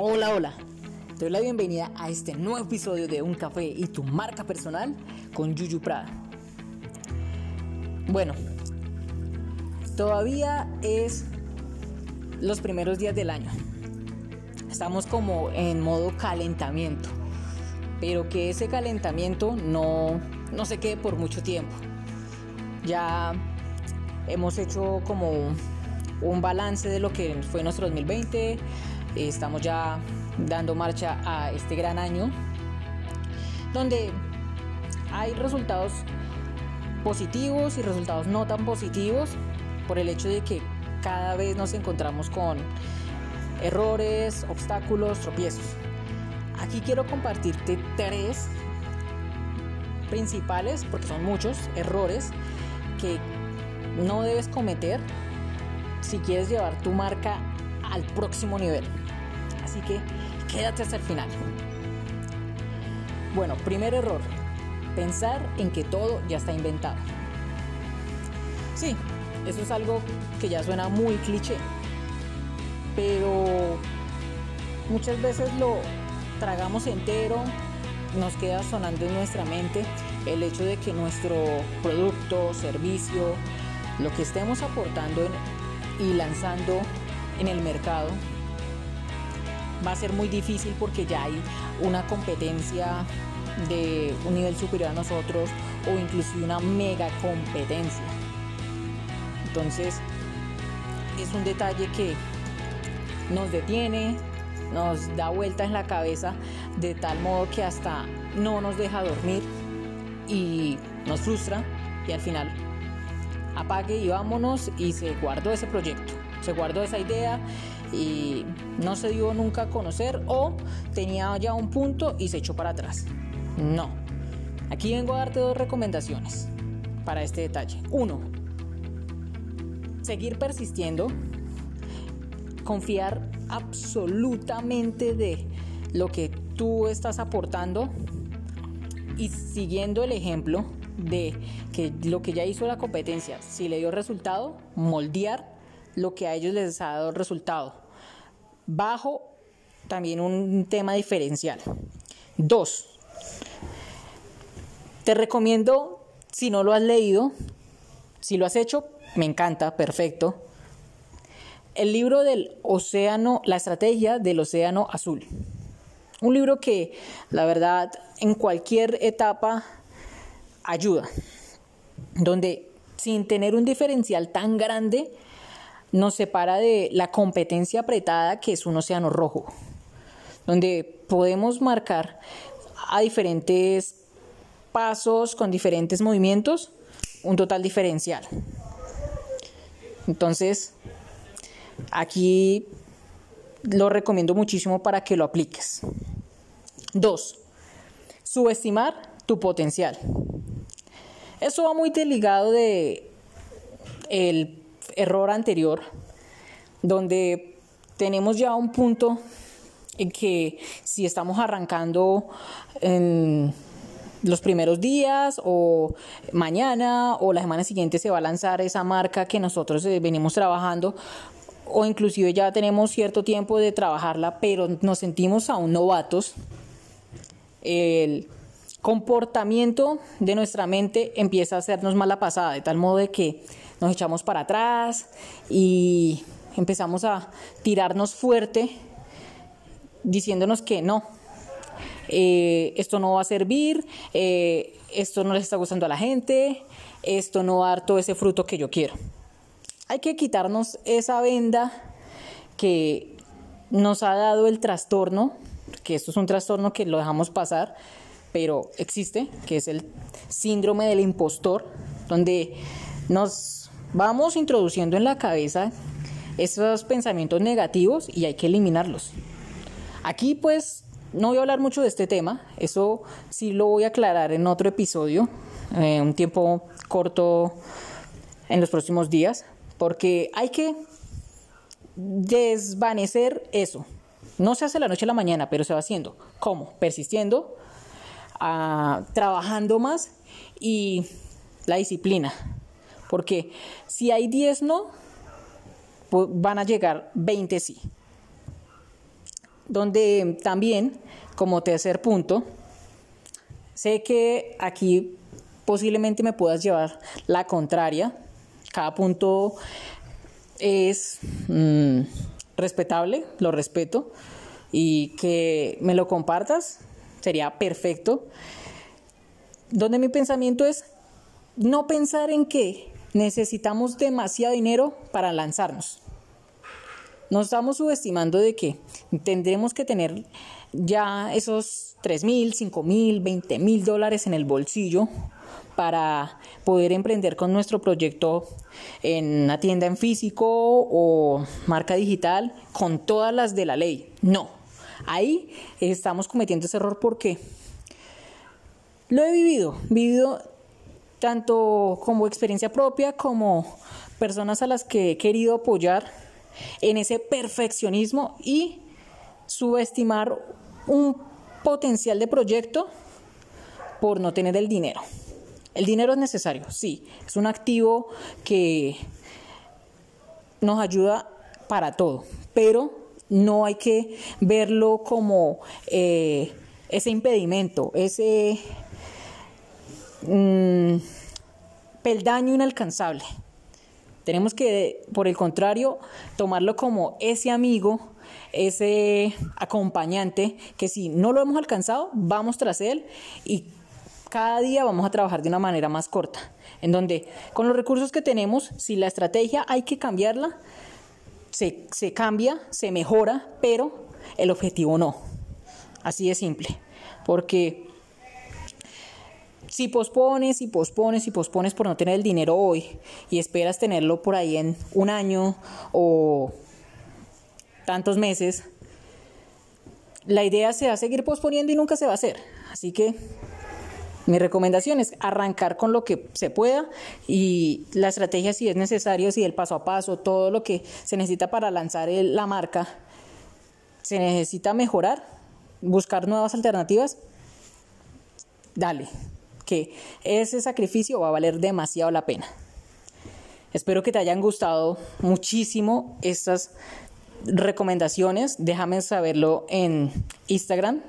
Hola, hola. Te doy la bienvenida a este nuevo episodio de Un Café y tu marca personal con Yuyu Prada. Bueno, todavía es los primeros días del año. Estamos como en modo calentamiento, pero que ese calentamiento no, no se quede por mucho tiempo. Ya hemos hecho como un balance de lo que fue nuestro 2020. Estamos ya dando marcha a este gran año donde hay resultados positivos y resultados no tan positivos por el hecho de que cada vez nos encontramos con errores, obstáculos, tropiezos. Aquí quiero compartirte tres principales, porque son muchos, errores que no debes cometer si quieres llevar tu marca al próximo nivel. Así que quédate hasta el final. Bueno, primer error, pensar en que todo ya está inventado. Sí, eso es algo que ya suena muy cliché, pero muchas veces lo tragamos entero, nos queda sonando en nuestra mente el hecho de que nuestro producto, servicio, lo que estemos aportando y lanzando en el mercado va a ser muy difícil porque ya hay una competencia de un nivel superior a nosotros o inclusive una mega competencia. Entonces es un detalle que nos detiene, nos da vueltas en la cabeza de tal modo que hasta no nos deja dormir y nos frustra y al final apague y vámonos y se guardó ese proyecto, se guardó esa idea y no se dio nunca a conocer o tenía ya un punto y se echó para atrás. No. Aquí vengo a darte dos recomendaciones para este detalle. Uno, seguir persistiendo, confiar absolutamente de lo que tú estás aportando y siguiendo el ejemplo de que lo que ya hizo la competencia, si le dio resultado, moldear lo que a ellos les ha dado resultado. Bajo también un tema diferencial. Dos, te recomiendo, si no lo has leído, si lo has hecho, me encanta, perfecto. El libro del océano, la estrategia del océano azul. Un libro que, la verdad, en cualquier etapa ayuda, donde sin tener un diferencial tan grande, nos separa de la competencia apretada que es un océano rojo, donde podemos marcar a diferentes pasos con diferentes movimientos un total diferencial. Entonces, aquí lo recomiendo muchísimo para que lo apliques. Dos, subestimar tu potencial. Eso va muy desligado de el error anterior, donde tenemos ya un punto en que si estamos arrancando en los primeros días o mañana o la semana siguiente se va a lanzar esa marca que nosotros eh, venimos trabajando o inclusive ya tenemos cierto tiempo de trabajarla, pero nos sentimos aún novatos, el comportamiento de nuestra mente empieza a hacernos mala pasada, de tal modo de que nos echamos para atrás y empezamos a tirarnos fuerte diciéndonos que no, eh, esto no va a servir, eh, esto no les está gustando a la gente, esto no va a dar todo ese fruto que yo quiero. Hay que quitarnos esa venda que nos ha dado el trastorno, que esto es un trastorno que lo dejamos pasar, pero existe, que es el síndrome del impostor, donde nos vamos introduciendo en la cabeza esos pensamientos negativos y hay que eliminarlos. Aquí pues no voy a hablar mucho de este tema, eso sí lo voy a aclarar en otro episodio, eh, un tiempo corto en los próximos días, porque hay que desvanecer eso. No se hace la noche a la mañana, pero se va haciendo. ¿Cómo? Persistiendo, trabajando más y la disciplina. Porque si hay 10 no, pues van a llegar 20 sí. donde también, como tercer punto, sé que aquí posiblemente me puedas llevar la contraria. Cada punto es mm, respetable, lo respeto, y que me lo compartas sería perfecto. Donde mi pensamiento es no pensar en que necesitamos demasiado dinero para lanzarnos. Nos estamos subestimando de que tendremos que tener ya esos 3 mil, 5 mil, 20 mil dólares en el bolsillo para poder emprender con nuestro proyecto en una tienda en físico o marca digital con todas las de la ley. No, ahí estamos cometiendo ese error porque lo he vivido, vivido tanto como experiencia propia como personas a las que he querido apoyar en ese perfeccionismo y subestimar un potencial de proyecto por no tener el dinero. El dinero es necesario, sí, es un activo que nos ayuda para todo, pero no hay que verlo como eh, ese impedimento, ese mm, peldaño inalcanzable. Tenemos que, por el contrario, tomarlo como ese amigo, ese acompañante, que si no lo hemos alcanzado, vamos tras él y cada día vamos a trabajar de una manera más corta, en donde con los recursos que tenemos, si la estrategia hay que cambiarla, se, se cambia, se mejora, pero el objetivo no. Así de simple, porque si pospones y pospones y pospones por no tener el dinero hoy y esperas tenerlo por ahí en un año o tantos meses, la idea se va a seguir posponiendo y nunca se va a hacer. Así que mi recomendación es arrancar con lo que se pueda y la estrategia si es necesario, si el paso a paso, todo lo que se necesita para lanzar la marca, se necesita mejorar, buscar nuevas alternativas, dale, que ese sacrificio va a valer demasiado la pena. Espero que te hayan gustado muchísimo estas recomendaciones. Déjame saberlo en Instagram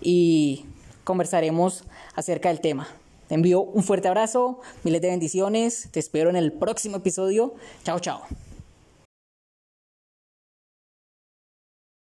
y conversaremos acerca del tema. Te envío un fuerte abrazo, miles de bendiciones. Te espero en el próximo episodio. Chao, chao.